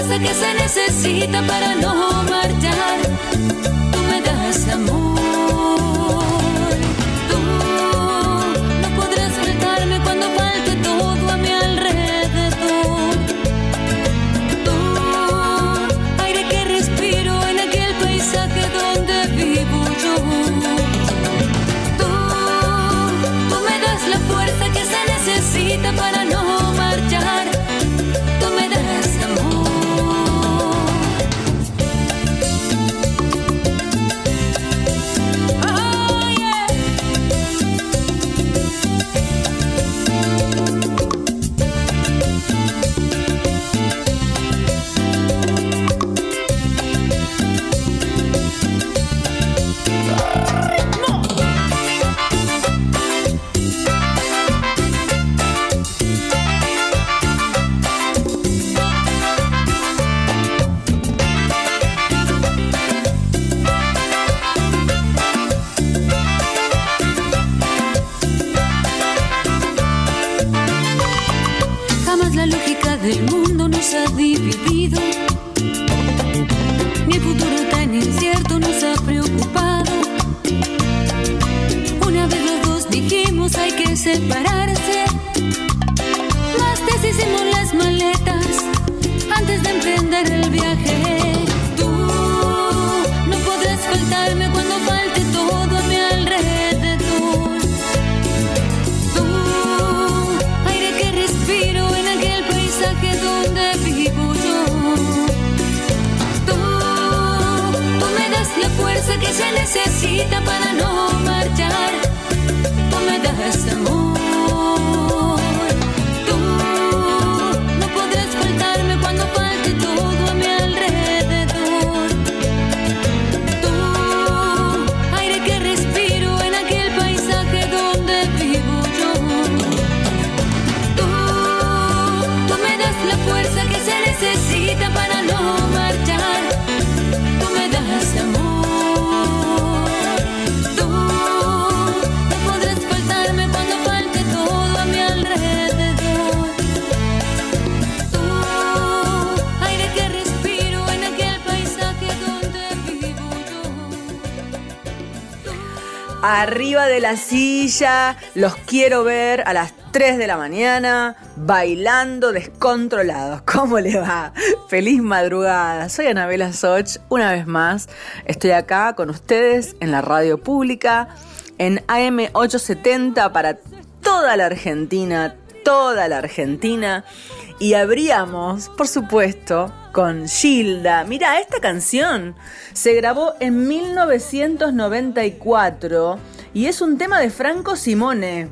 fuerza que se necesita para no marchar. Tú me das amor. Tú no podrás retarme cuando falte todo a mi alrededor. Tú, aire que respiro en aquel paisaje donde vivo yo. Tú, tú me das la fuerza que se necesita para arriba de la silla, los quiero ver a las 3 de la mañana, bailando descontrolados. ¿Cómo le va? Feliz madrugada. Soy Anabela Soch, una vez más. Estoy acá con ustedes en la radio pública, en AM870 para toda la Argentina, toda la Argentina. Y abríamos, por supuesto, con Gilda. Mira, esta canción se grabó en 1994 y es un tema de Franco Simone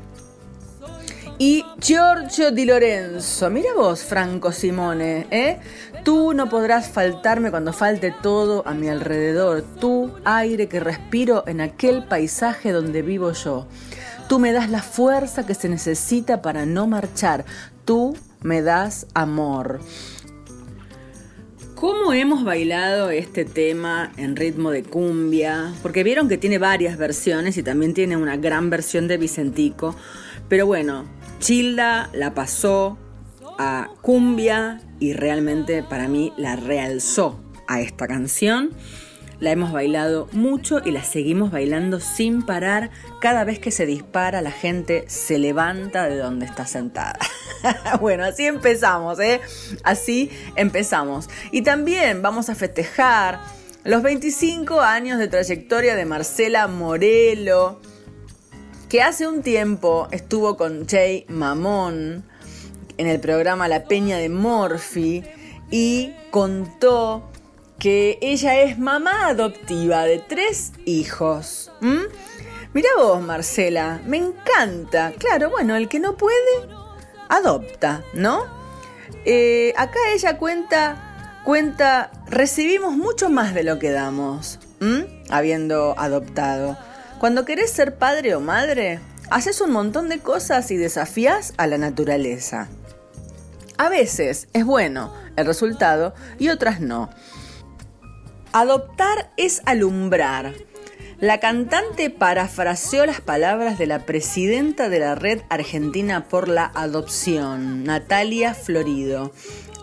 y Giorgio Di Lorenzo. Mira vos, Franco Simone, ¿eh? Tú no podrás faltarme cuando falte todo a mi alrededor, tú aire que respiro en aquel paisaje donde vivo yo. Tú me das la fuerza que se necesita para no marchar. Tú me das amor. ¿Cómo hemos bailado este tema en ritmo de cumbia? Porque vieron que tiene varias versiones y también tiene una gran versión de Vicentico. Pero bueno, Childa la pasó a cumbia y realmente para mí la realzó a esta canción. La hemos bailado mucho y la seguimos bailando sin parar. Cada vez que se dispara, la gente se levanta de donde está sentada. bueno, así empezamos, ¿eh? Así empezamos. Y también vamos a festejar los 25 años de trayectoria de Marcela Morelo, que hace un tiempo estuvo con Jay Mamón en el programa La Peña de Morphy y contó que ella es mamá adoptiva de tres hijos. ¿Mm? Mira vos, Marcela, me encanta. Claro, bueno, el que no puede, adopta, ¿no? Eh, acá ella cuenta, cuenta, recibimos mucho más de lo que damos, habiendo adoptado. Cuando querés ser padre o madre, haces un montón de cosas y desafías a la naturaleza. A veces es bueno el resultado y otras no. Adoptar es alumbrar. La cantante parafraseó las palabras de la presidenta de la Red Argentina por la Adopción, Natalia Florido.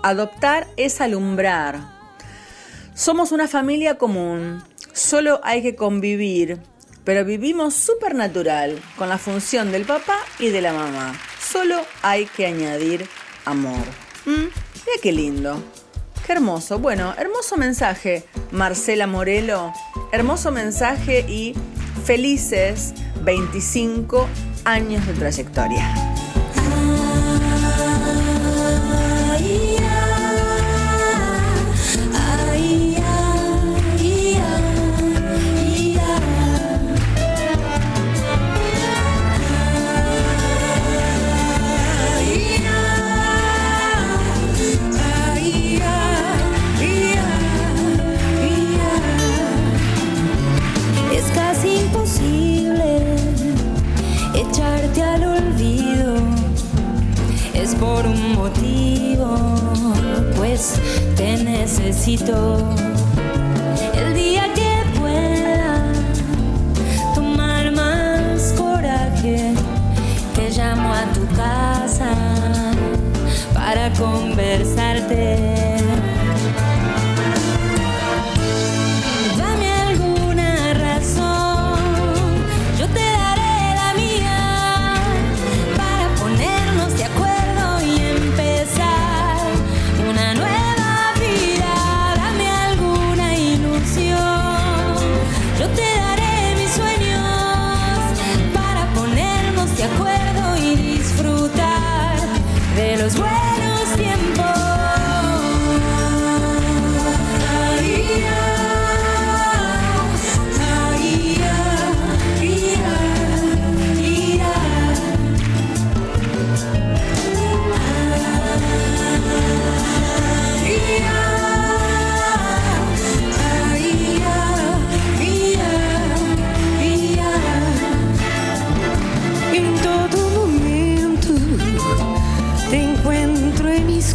Adoptar es alumbrar. Somos una familia común, solo hay que convivir, pero vivimos supernatural con la función del papá y de la mamá. Solo hay que añadir amor. ¿Mm? Mira qué lindo. Qué hermoso. Bueno, hermoso mensaje, Marcela Morelo. Hermoso mensaje y felices 25 años de trayectoria. El día que pueda tomar más coraje, te llamo a tu casa para conversarte.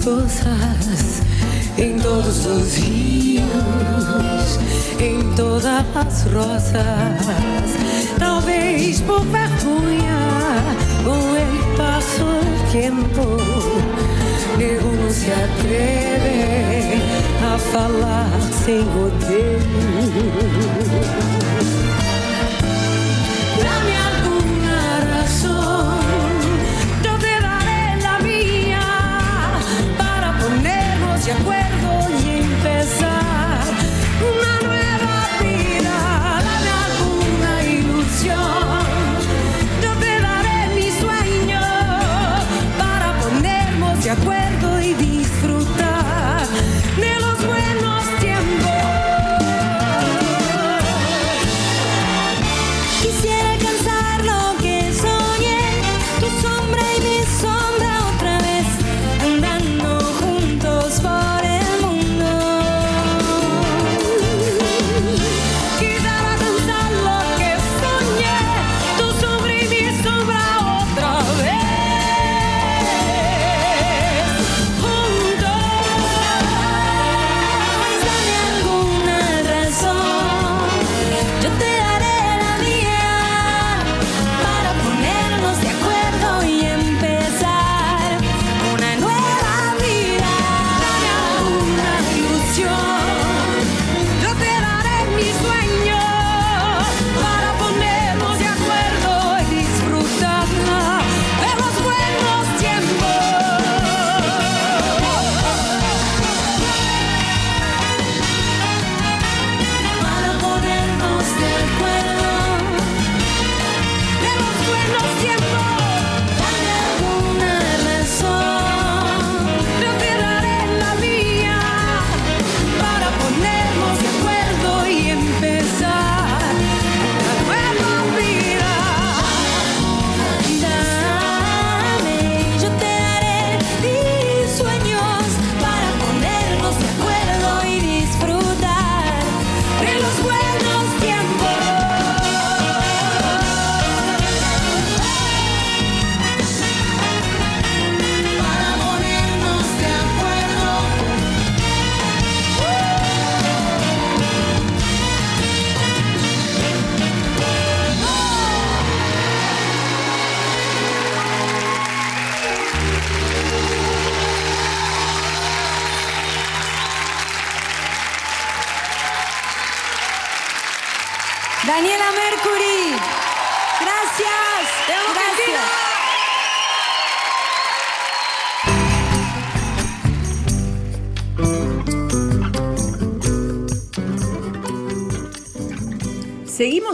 costas, em todos os rios, em todas as rosas. Talvez por vergonha, com el paso tempo. tiempo, ninguno se atreve a falar sem rodeio. Na minha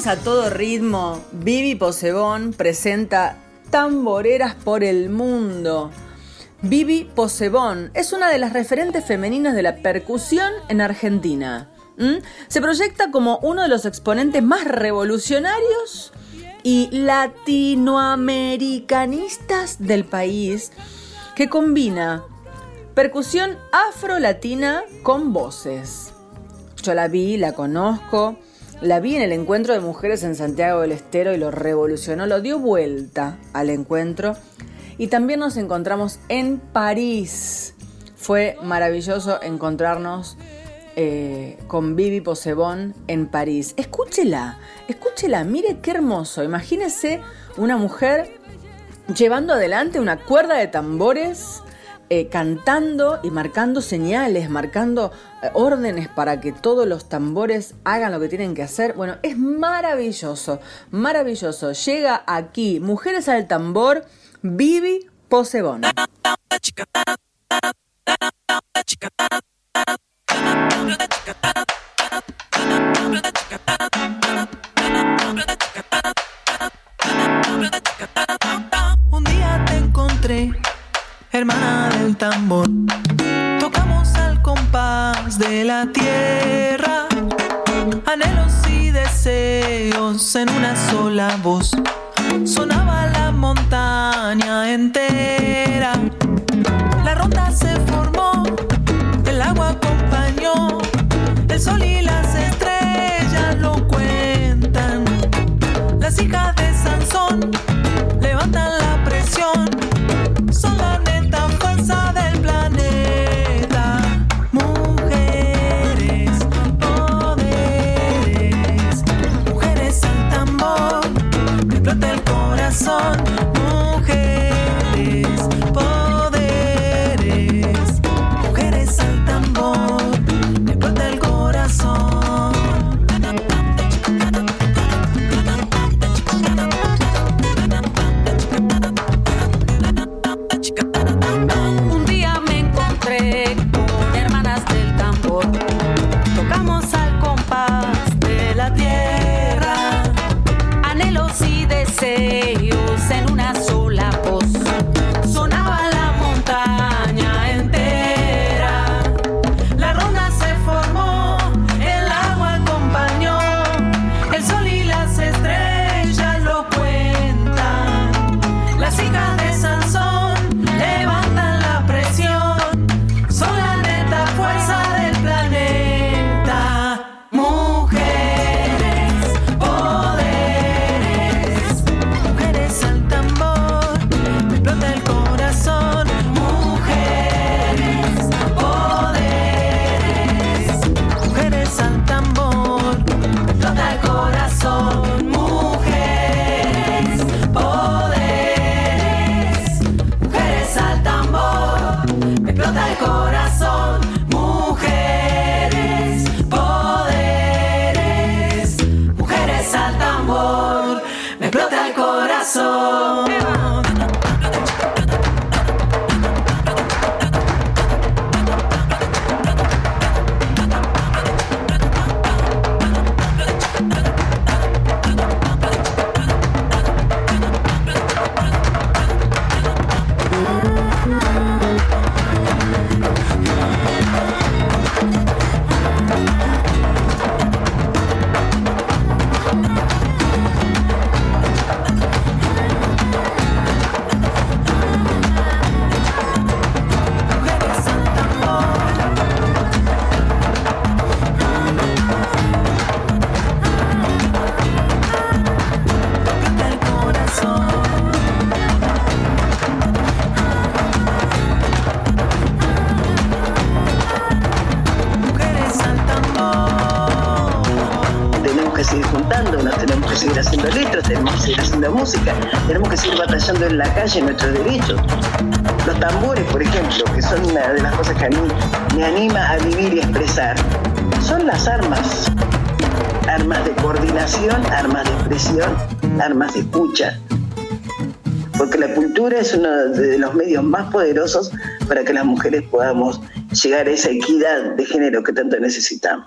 a todo ritmo. Vivi Posebón presenta Tamboreras por el Mundo. Vivi Posebón es una de las referentes femeninas de la percusión en Argentina. Se proyecta como uno de los exponentes más revolucionarios y latinoamericanistas del país que combina percusión afro-latina con voces. Yo la vi, la conozco, la vi en el encuentro de mujeres en Santiago del Estero y lo revolucionó, lo dio vuelta al encuentro. Y también nos encontramos en París. Fue maravilloso encontrarnos eh, con Vivi Posebón en París. Escúchela, escúchela, mire qué hermoso. Imagínese una mujer llevando adelante una cuerda de tambores eh, cantando y marcando señales, marcando eh, órdenes para que todos los tambores hagan lo que tienen que hacer. Bueno, es maravilloso, maravilloso. Llega aquí Mujeres al Tambor, Vivi Posebón. Un día te encontré hermana del tambor. Tocamos al compás de la tierra, anhelos y deseos en una sola voz. Sonaba la montaña entera, la ronda se formó, el agua acompañó, el sol y las estrellas lo cuentan. Las hijas de Sansón levantan la presión son la armas de expresión, armas de escucha. Porque la cultura es uno de los medios más poderosos para que las mujeres podamos llegar a esa equidad de género que tanto necesitamos.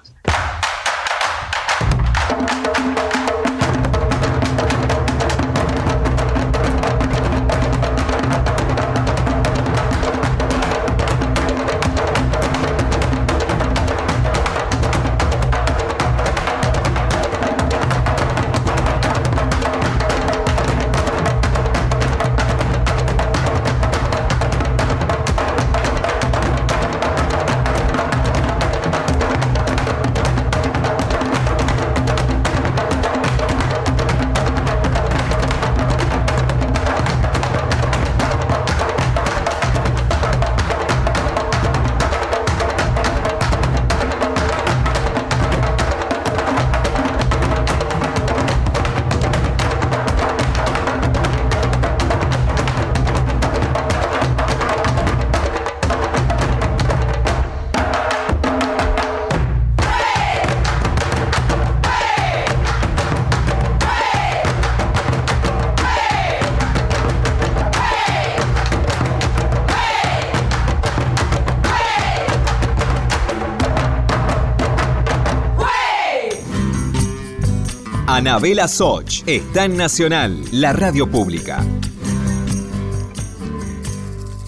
Anabela Soch está en Nacional, la radio pública.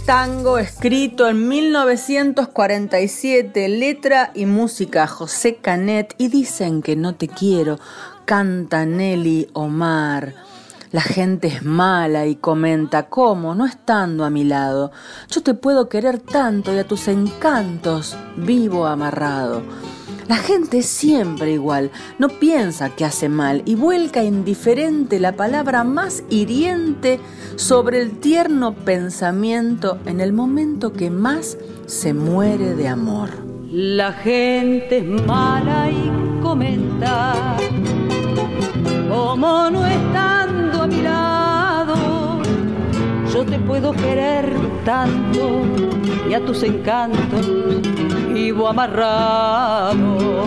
Tango escrito en 1947, letra y música José Canet y dicen que no te quiero, canta Nelly Omar. La gente es mala y comenta, ¿cómo? No estando a mi lado. Yo te puedo querer tanto y a tus encantos vivo amarrado. La gente es siempre igual, no piensa que hace mal y vuelca indiferente la palabra más hiriente sobre el tierno pensamiento en el momento que más se muere de amor. La gente es mala y comenta, como no estando a mi lado, yo te puedo querer tanto y a tus encantos vivo amarrado.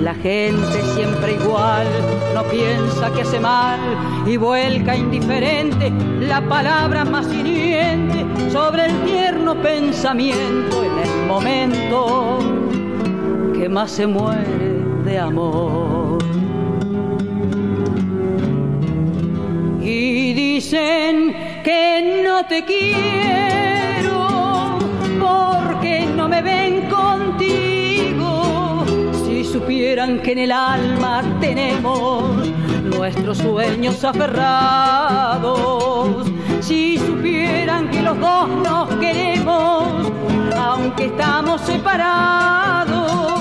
La gente siempre igual, no piensa que hace mal y vuelca indiferente la palabra más hiriente sobre el tierno pensamiento en el momento que más se muere de amor. Y dicen que no te quiero porque no me ven contigo. Si supieran que en el alma tenemos nuestros sueños aferrados. Si supieran que los dos nos queremos, aunque estamos separados.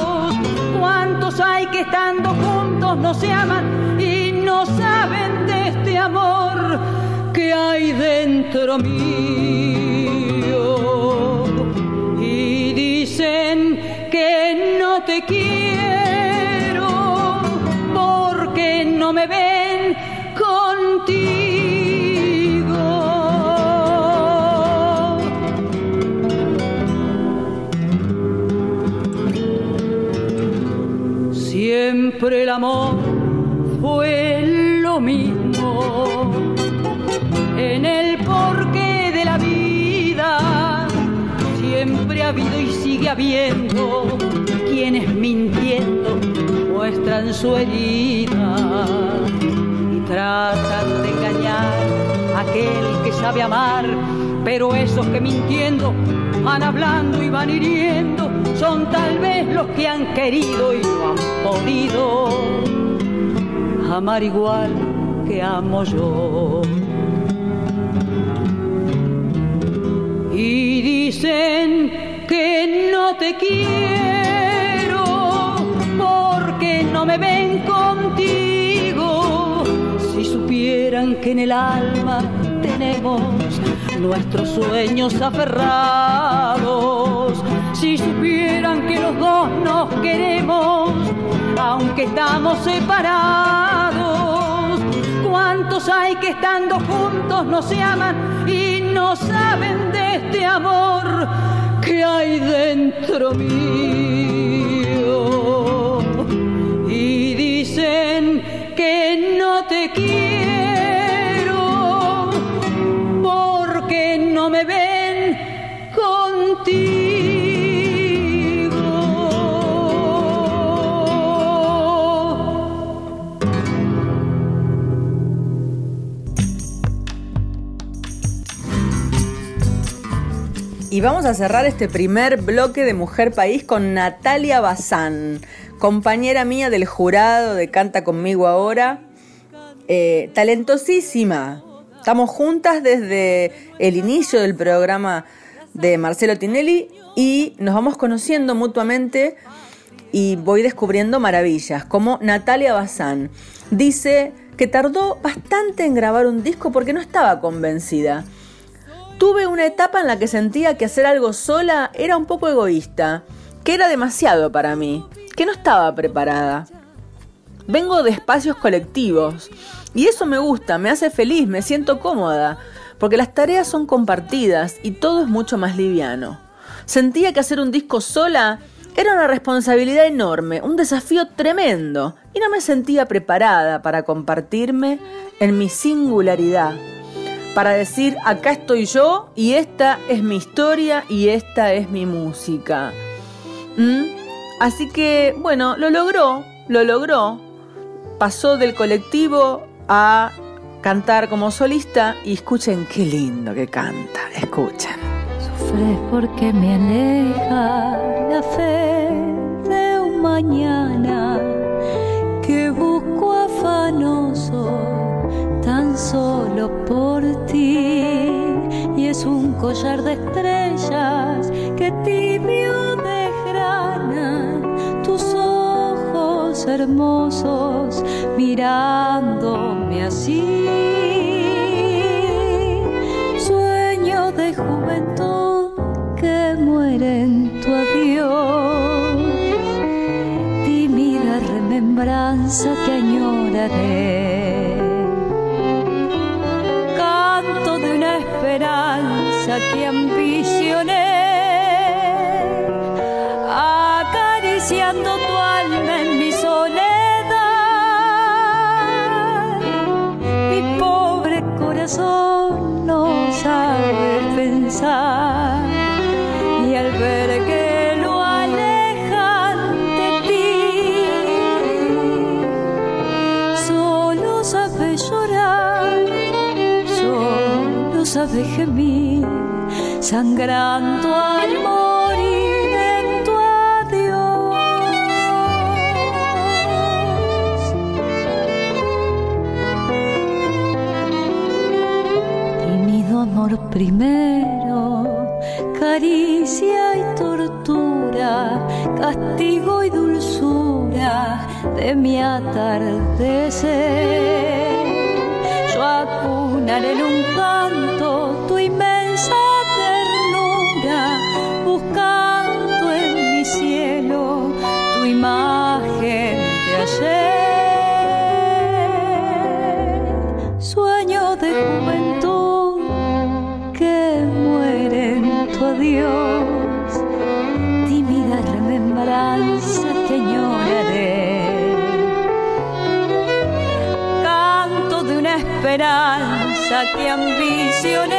¿Cuántos hay que estando juntos no se aman y no saben de este amor que hay dentro mío? que no te quiero amor fue lo mismo en el porqué de la vida. Siempre ha habido y sigue habiendo quienes mintiendo muestran su herida y tratan de engañar a aquel que sabe amar, pero esos que mintiendo van hablando y van hiriendo son tal vez los que han querido y no han podido amar igual que amo yo. Y dicen que no te quiero porque no me ven contigo. Si supieran que en el alma tenemos nuestros sueños aferrados, si supieran que los dos nos queremos, aunque estamos separados, ¿cuántos hay que estando juntos no se aman y no saben de este amor? que hay dentro mío. Y vamos a cerrar este primer bloque de Mujer País con Natalia Bazán, compañera mía del jurado de Canta conmigo ahora, eh, talentosísima. Estamos juntas desde el inicio del programa de Marcelo Tinelli y nos vamos conociendo mutuamente y voy descubriendo maravillas, como Natalia Bazán. Dice que tardó bastante en grabar un disco porque no estaba convencida. Tuve una etapa en la que sentía que hacer algo sola era un poco egoísta, que era demasiado para mí, que no estaba preparada. Vengo de espacios colectivos y eso me gusta, me hace feliz, me siento cómoda, porque las tareas son compartidas y todo es mucho más liviano. Sentía que hacer un disco sola era una responsabilidad enorme, un desafío tremendo, y no me sentía preparada para compartirme en mi singularidad para decir, acá estoy yo y esta es mi historia y esta es mi música. ¿Mm? Así que, bueno, lo logró, lo logró. Pasó del colectivo a cantar como solista y escuchen qué lindo que canta, escuchen. Sufres porque me aleja la fe de un mañana solo por ti. Y es un collar de estrellas que tibio desgrana tus ojos hermosos mirándome así. Sueño de juventud que muere en tu adiós, tímida remembranza que añoraré que ambicioné, acariciando tu alma en mi soledad. Mi pobre corazón no sabe pensar y al ver que lo alejan de ti, solo sabe gemir, sangrando al morir en tu adiós. Tímido amor primero, caricia y tortura, castigo y dulzura de mi atardecer. Yo acunaré un esperanza que ambicioné,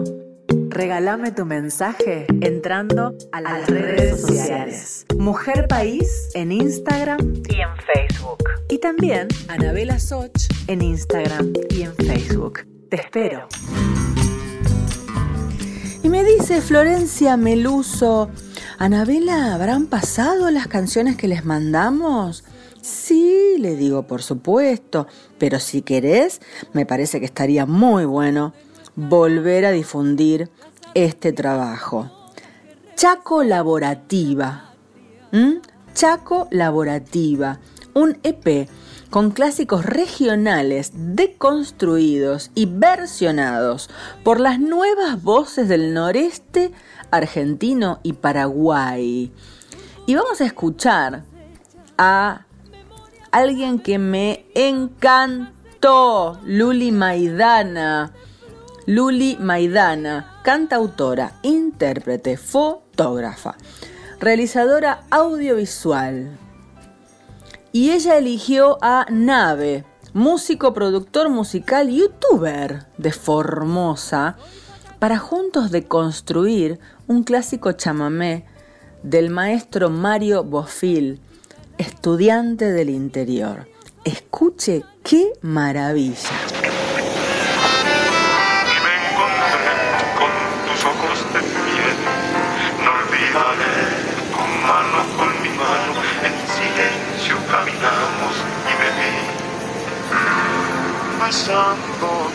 regálame tu mensaje entrando a las, redes sociales. Mujer País en Instagram y en Facebook. Y también Anabela Soch en Instagram y en Facebook. Te espero. Y me dice Florencia Meluso, Anabela, ¿habrán pasado las canciones que les mandamos? Sí, le digo, por supuesto, pero si querés, me parece que estaría muy bueno volver a difundir este trabajo. Chaco Laborativa. Chaco Laborativa. Un EP con clásicos regionales deconstruidos y versionados por las nuevas voces del noreste argentino y Paraguay. Y vamos a escuchar a alguien que me encantó, Luli Maidana. Luli Maidana, cantautora, intérprete, fotógrafa, realizadora audiovisual. Y ella eligió a Nave, músico, productor musical, youtuber de Formosa, para juntos deconstruir un clásico chamamé del maestro Mario Bofil, estudiante del interior. Escuche qué maravilla. Pasando.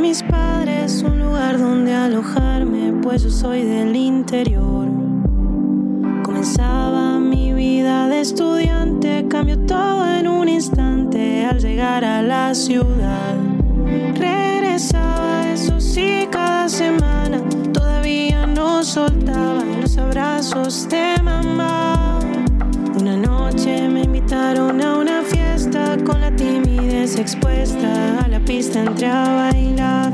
Mis padres un lugar donde alojarme, pues yo soy del interior. La ciudad. Regresaba, eso sí, cada semana, todavía no soltaba los abrazos de mamá. Una noche me invitaron a una fiesta con la timidez expuesta a la pista entré a bailar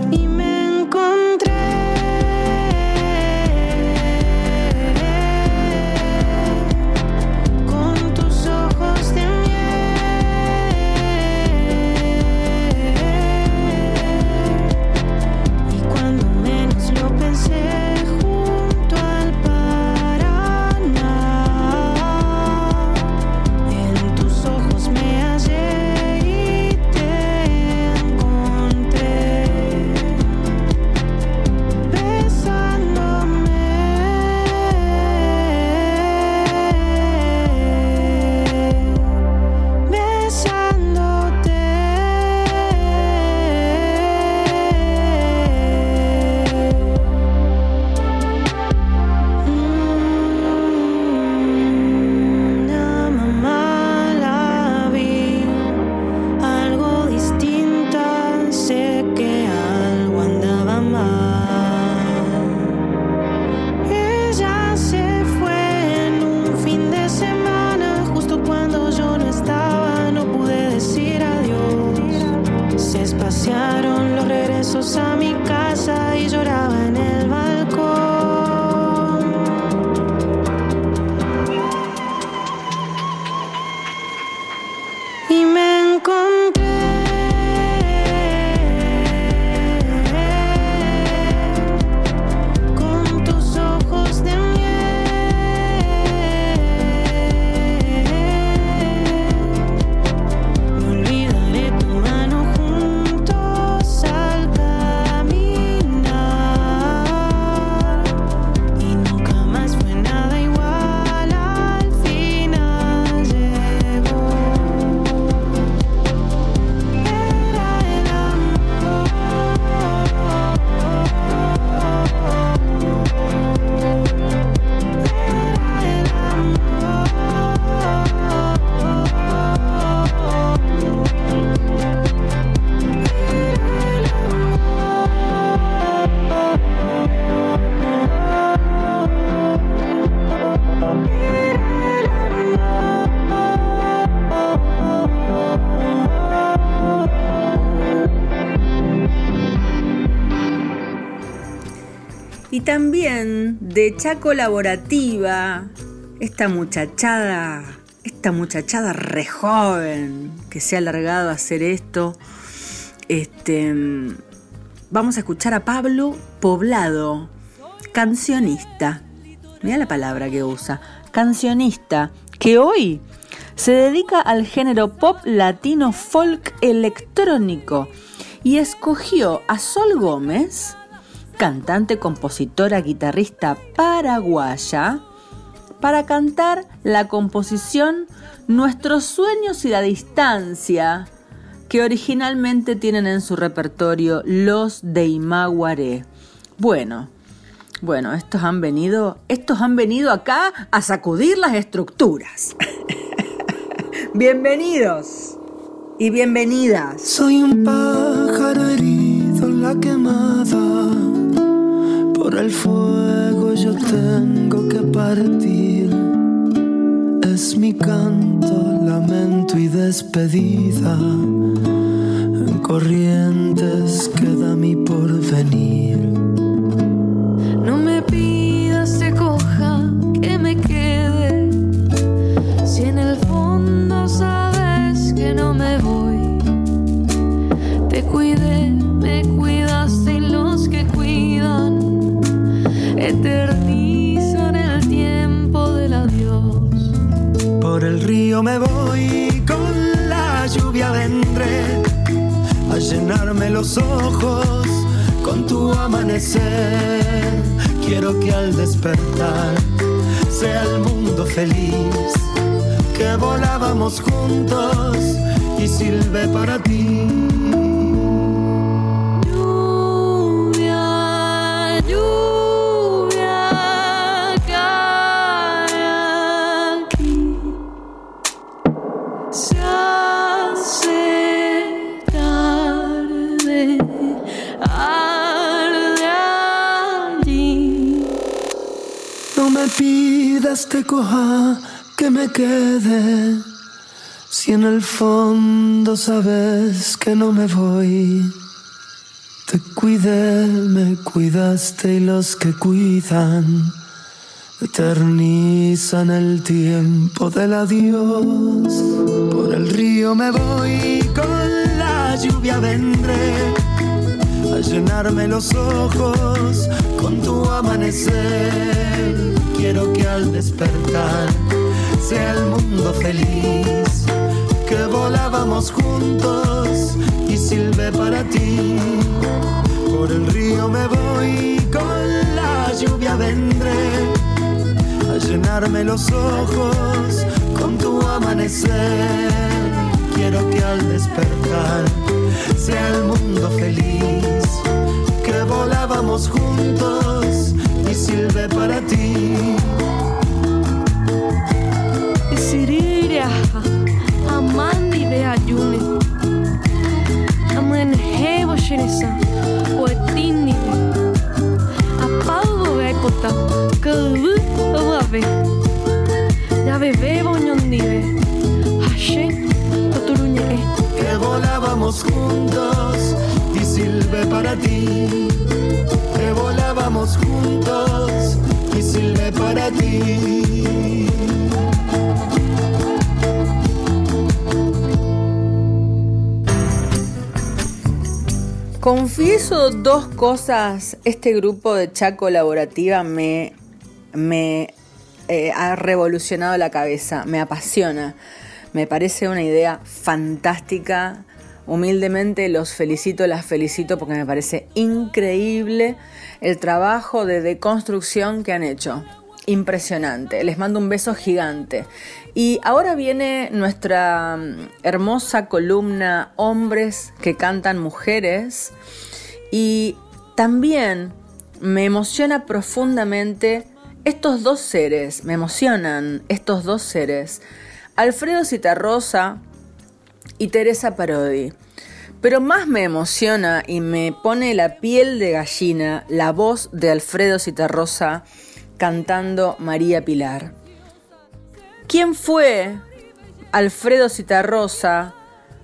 también de Chaco Colaborativa, esta muchachada, esta muchachada re joven que se ha alargado a hacer esto. Este, vamos a escuchar a Pablo Poblado, cancionista. Mira la palabra que usa, cancionista, que hoy se dedica al género pop latino folk electrónico y escogió a Sol Gómez, cantante, compositora, guitarrista paraguaya, para cantar la composición Nuestros sueños y la distancia, que originalmente tienen en su repertorio los de Imaguaré. Bueno, bueno, estos han venido, estos han venido acá a sacudir las estructuras. Bienvenidos y bienvenidas. Soy un pájaro herido en la quemada. El fuego yo tengo que partir. Es mi canto, lamento y despedida. En corrientes queda mi porvenir. No me pidas te coja, que me quede. Si en el fondo sabes que no me voy, eternizan el tiempo del adiós. Por el río me voy, con la lluvia vendré a llenarme los ojos con tu amanecer. Quiero que al despertar sea el mundo feliz, que volábamos juntos y sirve para ti. Que coja, que me quede. Si en el fondo sabes que no me voy, te cuidé, me cuidaste y los que cuidan eternizan el tiempo del adiós. Por el río me voy, con la lluvia vendré a llenarme los ojos con tu amanecer. Quiero que al despertar sea el mundo feliz, que volábamos juntos y silbe para ti. Por el río me voy, con la lluvia vendré a llenarme los ojos con tu amanecer. Quiero que al despertar sea el mundo feliz, que volábamos juntos y sirve para ti. Siriria, Amandi Beayune, Amen Hebo Shinisa, Oetini, Apalvo Bekota, Kavu Ove, Ya bebé boñondive, Hashe, ah, Toturuñe, que volábamos juntos y sirve para ti. Juntos y para ti. Confieso dos cosas. Este grupo de chat colaborativa me, me eh, ha revolucionado la cabeza, me apasiona. Me parece una idea fantástica. Humildemente los felicito, las felicito porque me parece increíble el trabajo de deconstrucción que han hecho. Impresionante. Les mando un beso gigante. Y ahora viene nuestra mm, hermosa columna Hombres que cantan mujeres. Y también me emociona profundamente estos dos seres, me emocionan estos dos seres. Alfredo Citarrosa y Teresa Parodi. Pero más me emociona y me pone la piel de gallina la voz de Alfredo Citarrosa cantando María Pilar. ¿Quién fue Alfredo Citarrosa?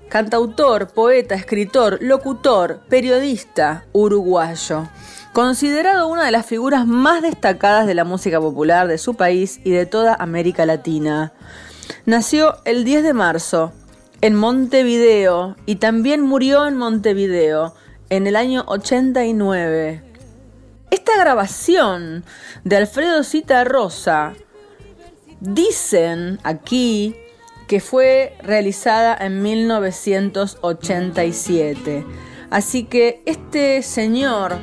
Cantautor, poeta, escritor, locutor, periodista uruguayo Considerado una de las figuras más destacadas de la música popular de su país y de toda América Latina. Nació el 10 de marzo en Montevideo y también murió en Montevideo en el año 89. Esta grabación de Alfredo Cita Rosa dicen aquí que fue realizada en 1987. Así que este señor,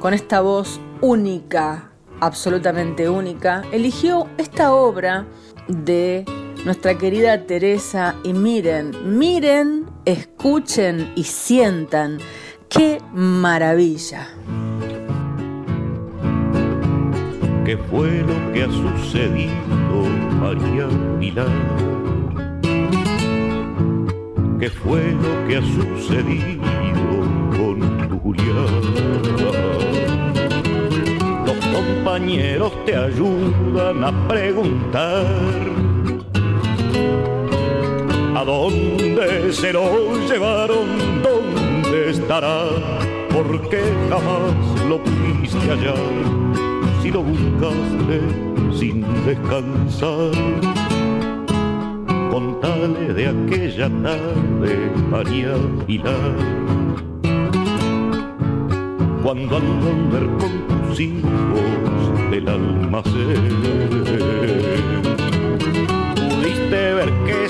con esta voz única, absolutamente única, eligió esta obra de nuestra querida Teresa y miren, miren, escuchen y sientan. ¡Qué maravilla! ¿Qué fue lo que ha sucedido, María Pilar? qué fue lo que ha sucedido con Julián. Los compañeros te ayudan a preguntar a dónde se lo llevaron, dónde estará, porque jamás lo pudiste hallar si lo buscaste sin descansar. Contale de aquella tarde, María Pilar. Cuando al volver con tus hijos del almacén,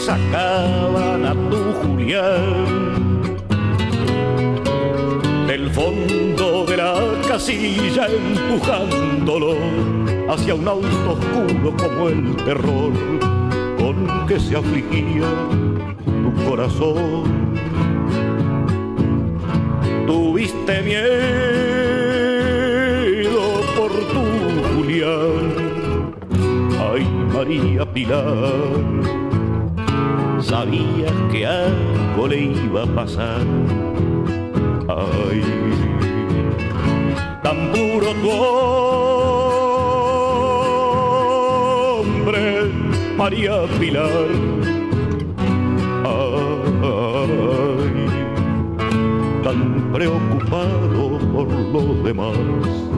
sacaban a tu Julián. Del fondo de la casilla empujándolo hacia un auto oscuro como el terror con que se afligía tu corazón. Tuviste miedo por tu Julián, ay María Pilar, sabías que algo le iba a pasar, ay, tan puro tu María Pilar. Ay, tan preocupado por los demás.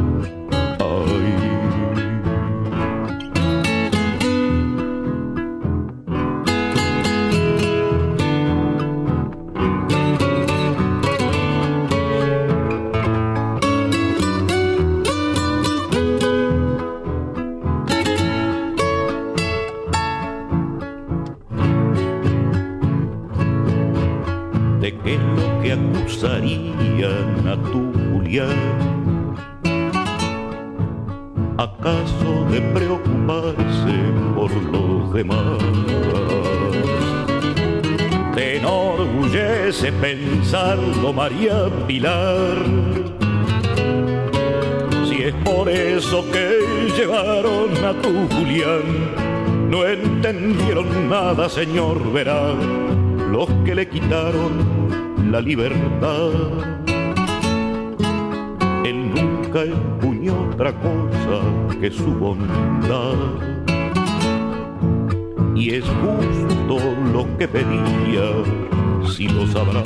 Si es por eso que llevaron a tu Julián, no entendieron nada, señor, verá, los que le quitaron la libertad. Él nunca empuñó otra cosa que su bondad. Y es justo lo que pedía si lo sabrás.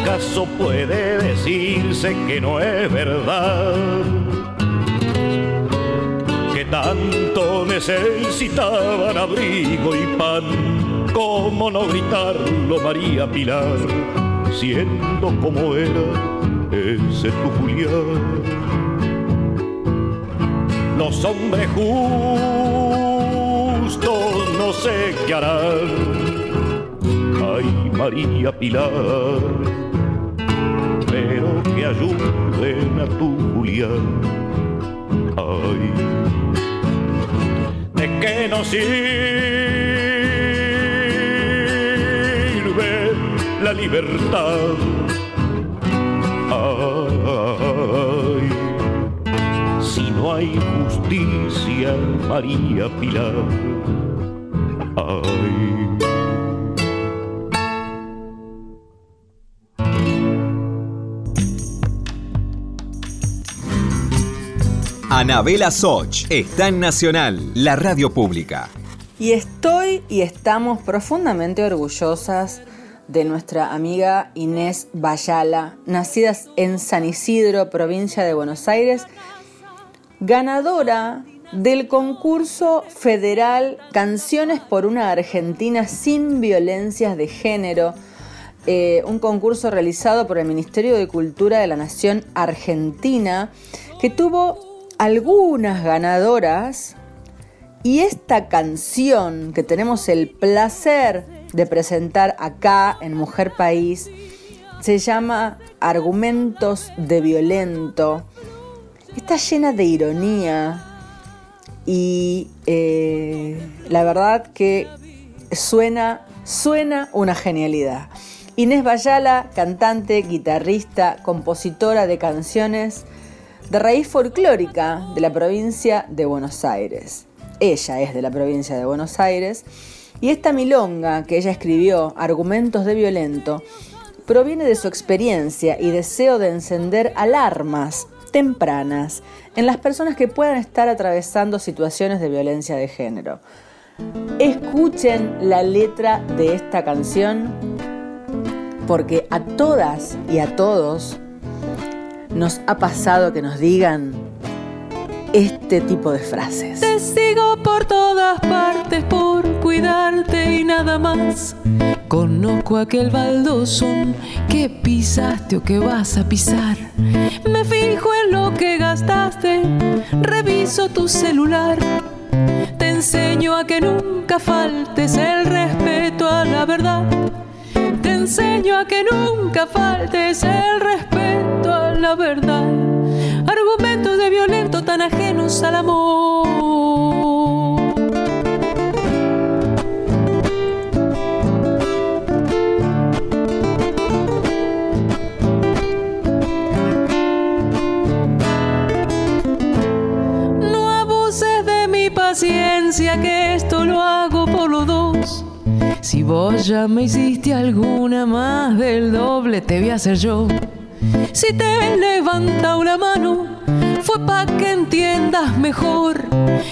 ¿O acaso puede decirse que no es verdad? Que tanto necesitaban abrigo y pan, ¿cómo no gritarlo María Pilar? Siendo como era ese tu Julián. Los hombres justos no sé qué harán María Pilar, ayuden a ¿de qué nos sirve la libertad? Ay, si no hay justicia, María Pilar. Anabela Soch está en Nacional, la radio pública. Y estoy y estamos profundamente orgullosas de nuestra amiga Inés Bayala, nacida en San Isidro, provincia de Buenos Aires, ganadora del concurso federal Canciones por una Argentina sin violencias de género, eh, un concurso realizado por el Ministerio de Cultura de la Nación Argentina, que tuvo algunas ganadoras y esta canción que tenemos el placer de presentar acá en Mujer País se llama Argumentos de Violento. Está llena de ironía, y eh, la verdad que suena, suena una genialidad. Inés Bayala, cantante, guitarrista, compositora de canciones de raíz folclórica de la provincia de Buenos Aires. Ella es de la provincia de Buenos Aires y esta milonga que ella escribió, Argumentos de Violento, proviene de su experiencia y deseo de encender alarmas tempranas en las personas que puedan estar atravesando situaciones de violencia de género. Escuchen la letra de esta canción porque a todas y a todos nos ha pasado que nos digan este tipo de frases. Te sigo por todas partes por cuidarte y nada más. Conozco aquel baldosón que pisaste o que vas a pisar. Me fijo en lo que gastaste, reviso tu celular. Te enseño a que nunca faltes el respeto a la verdad. Enseño a que nunca faltes el respeto a la verdad. Argumentos de violento tan ajenos al amor. paciencia que Si vos ya me hiciste alguna más del doble, te voy a hacer yo. Si te he levantado la mano, fue pa' que entiendas mejor.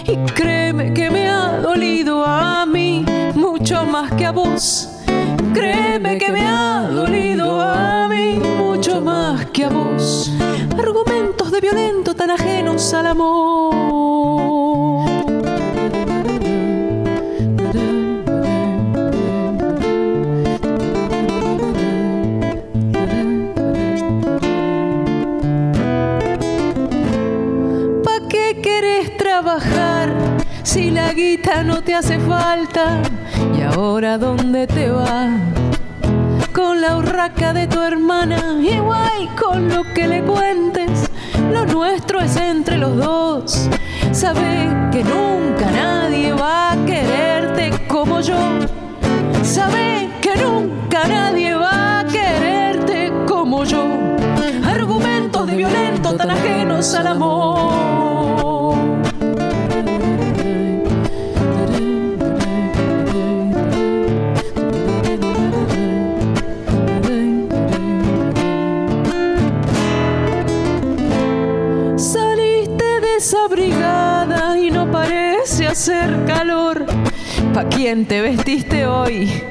Y créeme que me ha dolido a mí mucho más que a vos. Créeme que me ha dolido a mí mucho más que a vos. Argumentos de violento tan ajenos al amor. Si la guita no te hace falta? ¿Y ahora dónde te vas? Con la urraca de tu hermana, igual con lo que le cuentes, lo nuestro es entre los dos. Sabe que nunca nadie va a quererte como yo. Sabe que nunca nadie va a quererte como yo. Argumentos de violento tan ajenos al amor. ¿Pa' quién te vestiste hoy?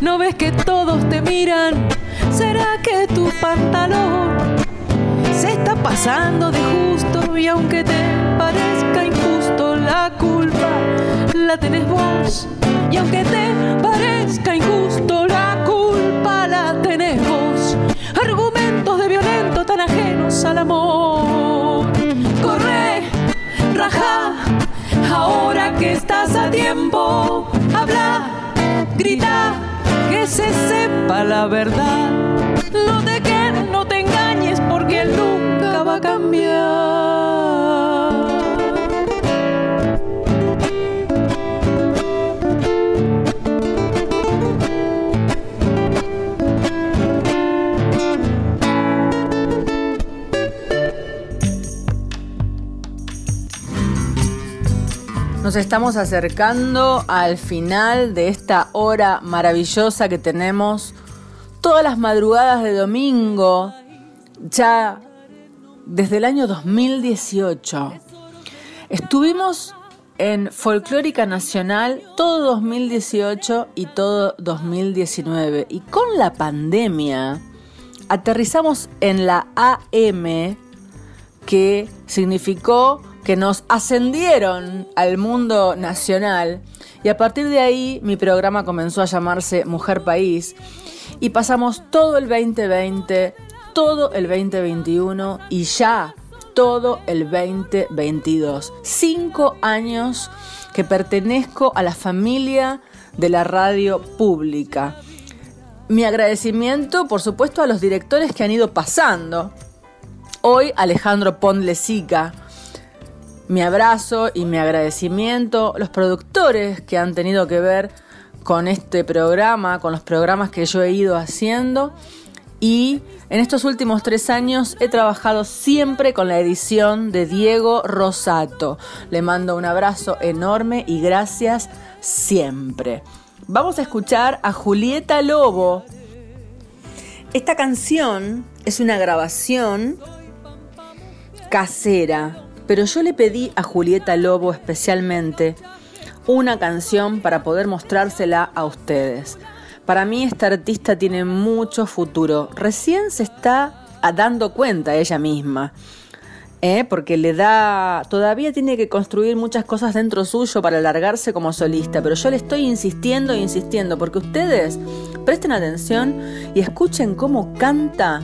¿No ves que todos te miran? ¿Será que tu pantalón se está pasando de justo? Y aunque te parezca injusto, la culpa la tenés vos. Y aunque te parezca injusto, la culpa la tenés vos. Argumentos de violento tan ajenos al amor. Corre, raja que estás a tiempo, habla, grita, que se sepa la verdad. No te quedes, no te engañes, porque él nunca va a cambiar. Nos estamos acercando al final de esta hora maravillosa que tenemos todas las madrugadas de domingo, ya desde el año 2018. Estuvimos en Folclórica Nacional todo 2018 y todo 2019. Y con la pandemia aterrizamos en la AM, que significó que nos ascendieron al mundo nacional. Y a partir de ahí mi programa comenzó a llamarse Mujer País. Y pasamos todo el 2020, todo el 2021 y ya todo el 2022. Cinco años que pertenezco a la familia de la radio pública. Mi agradecimiento, por supuesto, a los directores que han ido pasando. Hoy Alejandro Pondlesica. Mi abrazo y mi agradecimiento, los productores que han tenido que ver con este programa, con los programas que yo he ido haciendo y en estos últimos tres años he trabajado siempre con la edición de Diego Rosato. Le mando un abrazo enorme y gracias siempre. Vamos a escuchar a Julieta Lobo. Esta canción es una grabación casera, pero yo le pedí a Julieta Lobo especialmente una canción para poder mostrársela a ustedes. Para mí esta artista tiene mucho futuro. Recién se está dando cuenta ella misma. ¿eh? porque le da, todavía tiene que construir muchas cosas dentro suyo para alargarse como solista, pero yo le estoy insistiendo e insistiendo, porque ustedes presten atención y escuchen cómo canta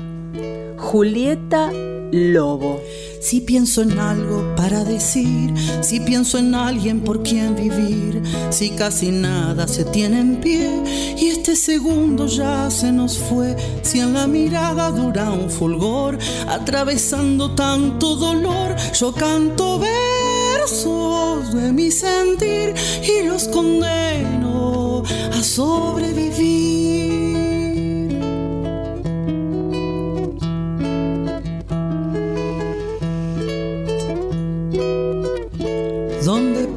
Julieta Lobo. Si pienso en algo para decir, si pienso en alguien por quien vivir, si casi nada se tiene en pie y este segundo ya se nos fue, si en la mirada dura un fulgor, atravesando tanto dolor, yo canto versos de mi sentir y los condeno a sobrevivir.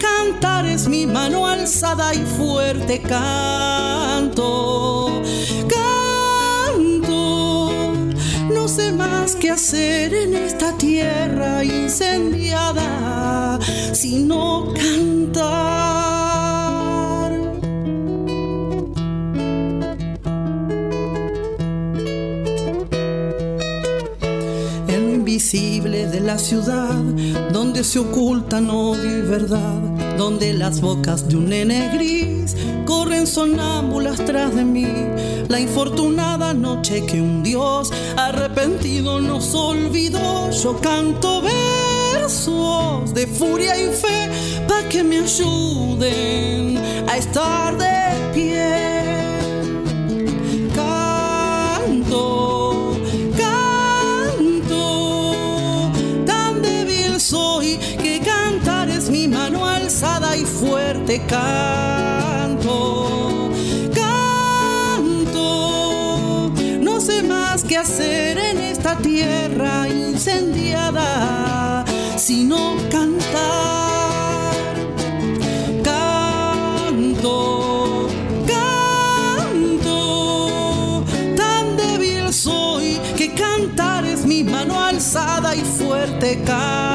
Cantar es mi mano alzada y fuerte canto. Canto, no sé más qué hacer en esta tierra incendiada, sino cantar. En lo invisible de la ciudad, donde se ocultan odio y verdad donde las bocas de un nene gris corren sonámbulas tras de mí. La infortunada noche que un Dios arrepentido nos olvidó. Yo canto versos de furia y fe para que me ayuden a estar de canto, canto. No sé más que hacer en esta tierra incendiada, sino cantar. Canto, canto. Tan débil soy que cantar es mi mano alzada y fuerte canto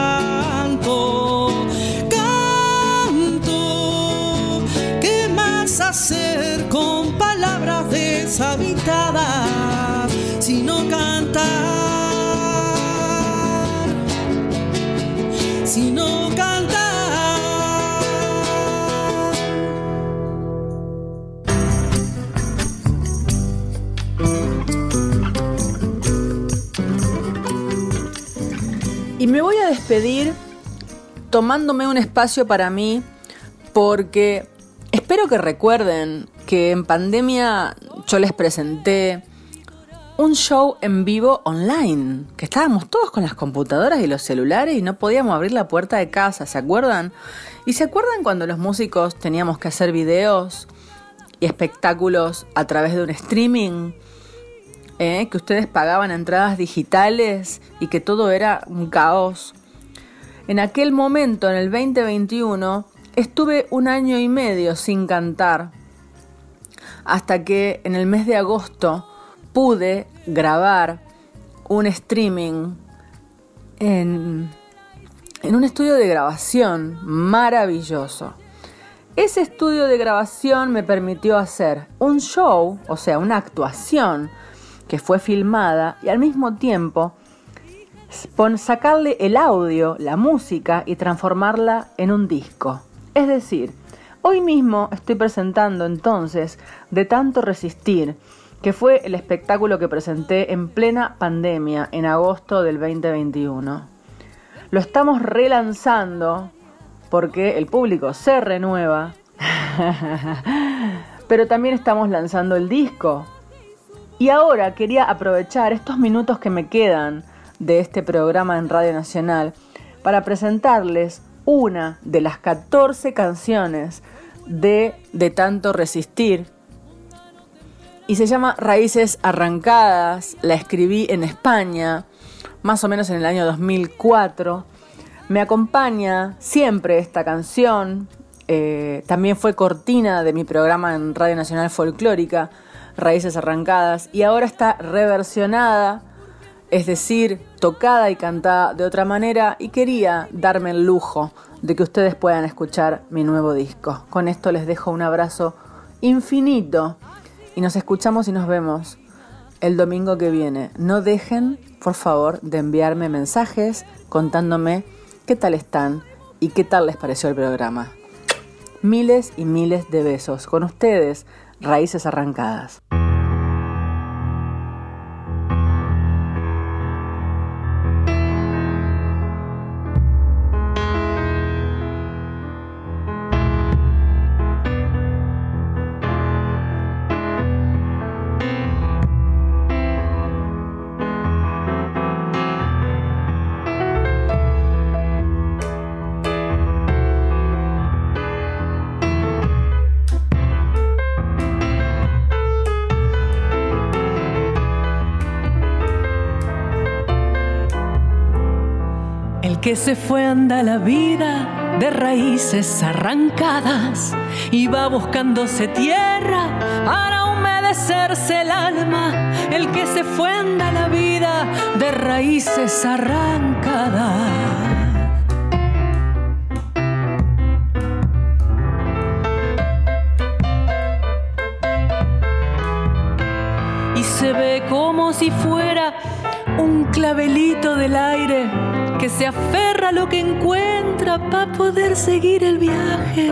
despedir tomándome un espacio para mí porque Espero que recuerden que en pandemia yo les presenté un show en vivo online, que estábamos todos con las computadoras y los celulares y no podíamos abrir la puerta de casa, ¿se acuerdan? ¿Y se acuerdan cuando los músicos teníamos que hacer videos y espectáculos a través de un streaming? ¿Eh? Que ustedes pagaban entradas digitales y que todo era un caos. En aquel momento, en el 2021, estuve un año y medio sin cantar, hasta que en el mes de agosto pude grabar un streaming en, un estudio de grabación maravilloso. Ese estudio de grabación me permitió hacer un show, o sea, una actuación que fue filmada y al mismo tiempo sacarle el audio, la música y transformarla en un disco. Es decir, hoy mismo estoy presentando entonces De tanto resistir, que fue el espectáculo que presenté en plena pandemia en agosto del 2021. Lo estamos relanzando porque el público se renueva, pero también estamos lanzando el disco. Y ahora quería aprovechar estos minutos que me quedan de este programa en Radio Nacional para presentarles una de las 14 canciones de De tanto resistir y se llama Raíces Arrancadas. La escribí en España, más o menos en el año 2004. Me acompaña siempre esta canción. Eh, también fue cortina de mi programa en Radio Nacional Folclórica, Raíces Arrancadas, y ahora está reversionada, es decir, tocada y cantada de otra manera, y quería darme el lujo de que ustedes puedan escuchar mi nuevo disco. Con esto les dejo un abrazo infinito y nos escuchamos y nos vemos el domingo que viene. No dejen, por favor, de enviarme mensajes contándome qué tal están y qué tal les pareció el programa. Miles y miles de besos. Con ustedes, Raíces Arrancadas. Que se fue anda la vida de raíces arrancadas y va buscándose tierra para humedecerse el alma. El que se fue anda la vida de raíces arrancadas. Y se ve como si fuera un clavelito del aire que se aferra a lo que encuentra para poder seguir el viaje.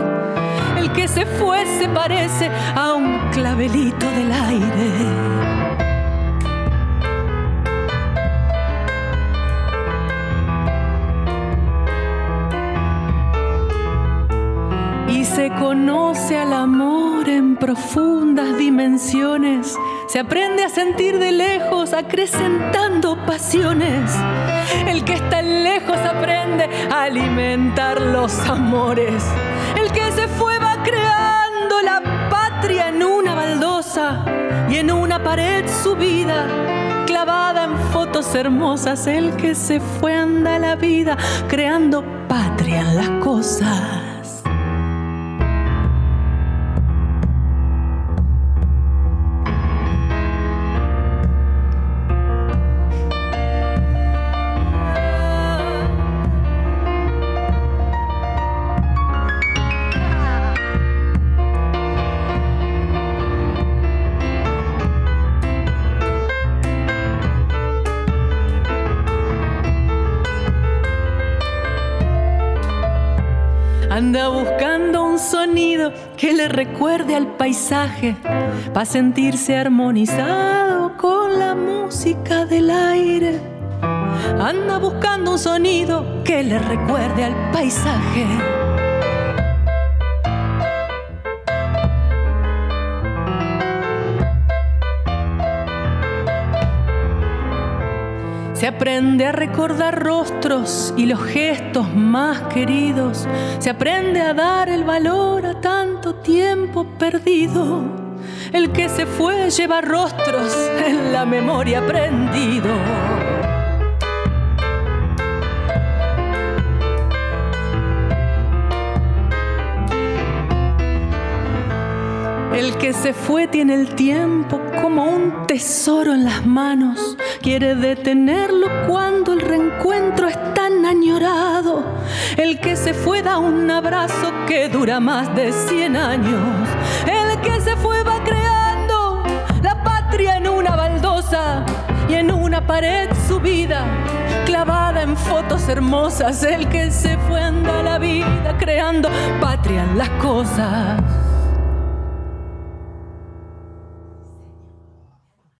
El que se fue se parece a un clavelito del aire. y se conoce al amor en profundas dimensiones. Se aprende a sentir de lejos, acrecentando pasiones. El que está lejos aprende a alimentar los amores. El que se fue va creando la patria en una baldosa y en una pared subida, clavada en fotos hermosas. El que se fue anda la vida creando patria en las cosas. Recuerde al paisaje, para sentirse armonizado con la música del aire. Anda buscando un sonido que le recuerde al paisaje. Se aprende a recordar rostros y los gestos más queridos. Se aprende a dar el valor a tanto tiempo perdido. El que se fue lleva rostros en la memoria prendido. El que se fue tiene el tiempo como un tesoro en las manos. Quiere detenerlo cuando el reencuentro es tan añorado. El que se fue da un abrazo que dura más de 100 años. El que se fue va creando la patria en una baldosa y en una pared subida, clavada en fotos hermosas. El que se fue anda la vida creando patria en las cosas.